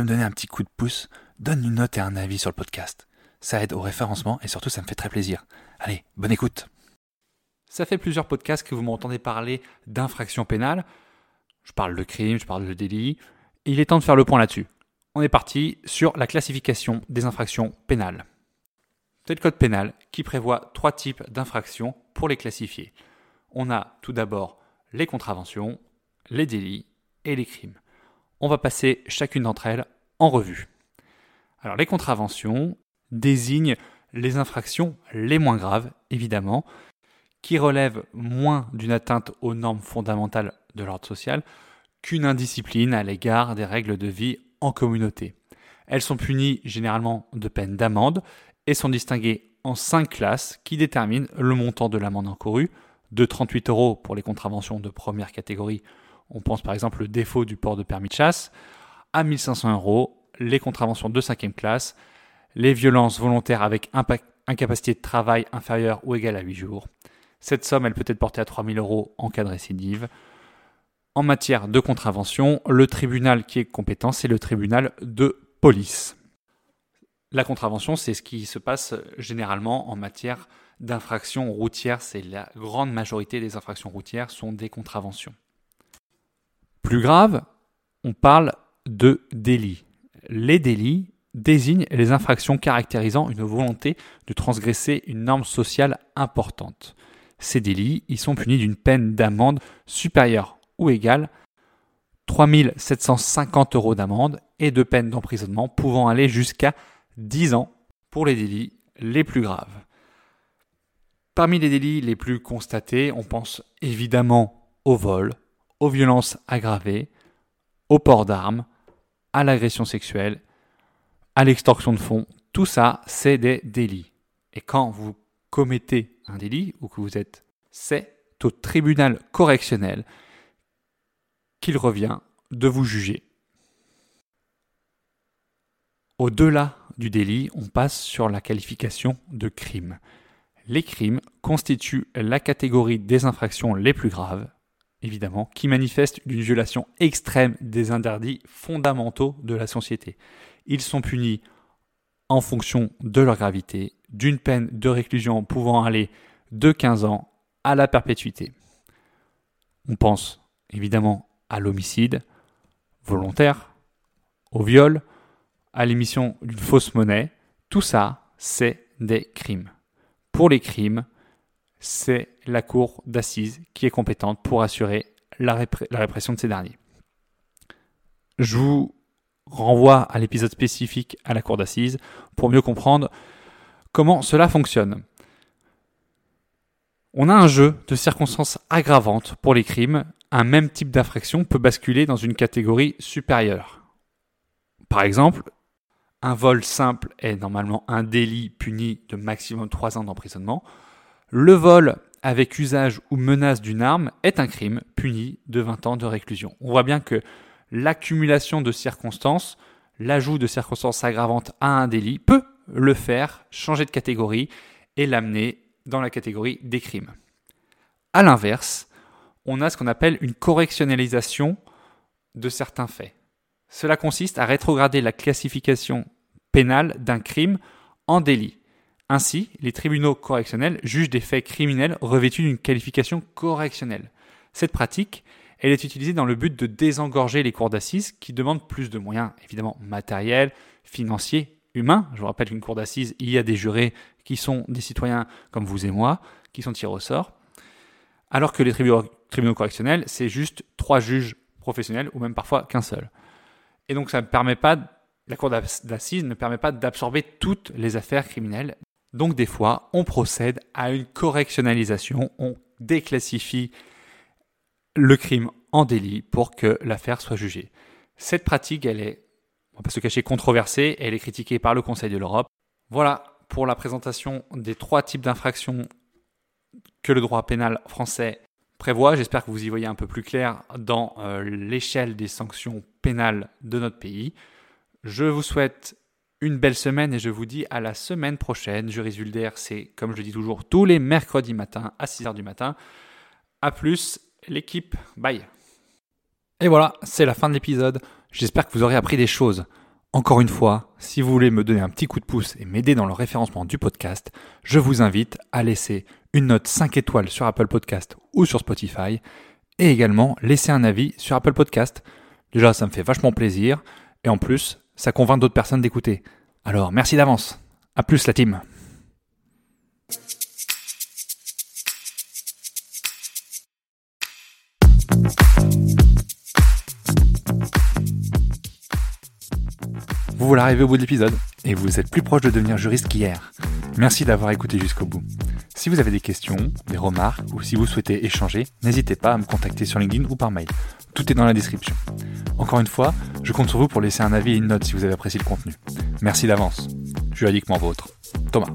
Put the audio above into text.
Me donner un petit coup de pouce, donne une note et un avis sur le podcast. Ça aide au référencement et surtout ça me fait très plaisir. Allez, bonne écoute. Ça fait plusieurs podcasts que vous m'entendez parler d'infraction pénale. Je parle de crime, je parle de délit. Il est temps de faire le point là-dessus. On est parti sur la classification des infractions pénales. C'est le code pénal qui prévoit trois types d'infractions pour les classifier. On a tout d'abord les contraventions, les délits et les crimes. On va passer chacune d'entre elles en revue. Alors les contraventions désignent les infractions les moins graves, évidemment, qui relèvent moins d'une atteinte aux normes fondamentales de l'ordre social qu'une indiscipline à l'égard des règles de vie en communauté. Elles sont punies généralement de peine d'amende et sont distinguées en cinq classes qui déterminent le montant de l'amende encourue, de 38 euros pour les contraventions de première catégorie, on pense par exemple au défaut du port de permis de chasse, à 1500 euros les contraventions de cinquième classe, les violences volontaires avec incapacité de travail inférieure ou égale à 8 jours. Cette somme, elle peut être portée à 3000 euros en cas de récidive. En matière de contravention, le tribunal qui est compétent, c'est le tribunal de police. La contravention, c'est ce qui se passe généralement en matière d'infractions routières. C'est la grande majorité des infractions routières sont des contraventions. Plus grave, on parle de délits. Les délits désignent les infractions caractérisant une volonté de transgresser une norme sociale importante. Ces délits, ils sont punis d'une peine d'amende supérieure ou égale 3750 euros d'amende et de peine d'emprisonnement pouvant aller jusqu'à 10 ans pour les délits les plus graves. Parmi les délits les plus constatés, on pense évidemment au vol, aux violences aggravées, au port d'armes, à l'agression sexuelle, à l'extorsion de fonds. Tout ça, c'est des délits. Et quand vous commettez un délit ou que vous êtes, c'est au tribunal correctionnel qu'il revient de vous juger. Au-delà du délit, on passe sur la qualification de crime. Les crimes constituent la catégorie des infractions les plus graves, évidemment, qui manifestent une violation extrême des interdits fondamentaux de la société. Ils sont punis en fonction de leur gravité, d'une peine de réclusion pouvant aller de 15 ans à la perpétuité. On pense évidemment à l'homicide volontaire, au viol, à l'émission d'une fausse monnaie. Tout ça, c'est des crimes. Pour les crimes, c'est la cour d'assises qui est compétente pour assurer la, répression de ces derniers. Je vous renvoie à l'épisode spécifique à la cour d'assises pour mieux comprendre comment cela fonctionne. On a un jeu de circonstances aggravantes pour les crimes. Un même type d'infraction peut basculer dans une catégorie supérieure. Par exemple, un vol simple est normalement un délit puni de maximum 3 ans d'emprisonnement. Le vol avec usage ou menace d'une arme est un crime puni de 20 ans de réclusion. On voit bien que l'accumulation de circonstances, l'ajout de circonstances aggravantes à un délit peut le faire changer de catégorie et l'amener dans la catégorie des crimes. A l'inverse, on a ce qu'on appelle une correctionnalisation de certains faits. Cela consiste à rétrograder la classification pénale d'un crime en délit. Ainsi, les tribunaux correctionnels jugent des faits criminels revêtus d'une qualification correctionnelle. Cette pratique, elle est utilisée dans le but de désengorger les cours d'assises qui demandent plus de moyens, évidemment matériels, financiers, humains. Je vous rappelle qu'une cour d'assises, il y a des jurés qui sont des citoyens comme vous et moi, qui sont tirés au sort. Alors que les tribunaux correctionnels, c'est juste trois juges professionnels ou même parfois qu'un seul. Et donc ça ne permet pas, la cour d'assises ne permet pas d'absorber toutes les affaires criminelles. Donc des fois, on procède à une correctionnalisation, on déclassifie le crime en délit pour que l'affaire soit jugée. Cette pratique, elle est, on va pas se cacher, controversée, elle est critiquée par le Conseil de l'Europe. Voilà pour la présentation des trois types d'infractions que le droit pénal français prévoit. J'espère que vous y voyez un peu plus clair dans euh, l'échelle des sanctions pénales de notre pays. Je vous souhaite une belle semaine et je vous dis à la semaine prochaine. Vulder, c'est comme je dis toujours tous les mercredis matin à 6h du matin. A plus l'équipe, bye. Et voilà, c'est la fin de l'épisode. J'espère que vous aurez appris des choses. Encore une fois, si vous voulez me donner un petit coup de pouce et m'aider dans le référencement du podcast, je vous invite à laisser une note 5 étoiles sur Apple Podcast ou sur Spotify et également laisser un avis sur Apple Podcast. Déjà, ça me fait vachement plaisir et en plus, ça convainc d'autres personnes d'écouter. Alors, merci d'avance. À plus la team. Vous voilà arrivé au bout de l'épisode et vous êtes plus proche de devenir juriste qu'hier. Merci d'avoir écouté jusqu'au bout. Si vous avez des questions, des remarques ou si vous souhaitez échanger, n'hésitez pas à me contacter sur LinkedIn ou par mail. Tout est dans la description. Encore une fois, je compte sur vous pour laisser un avis et une note si vous avez apprécié le contenu. Merci d'avance. Juridiquement vôtre. Thomas.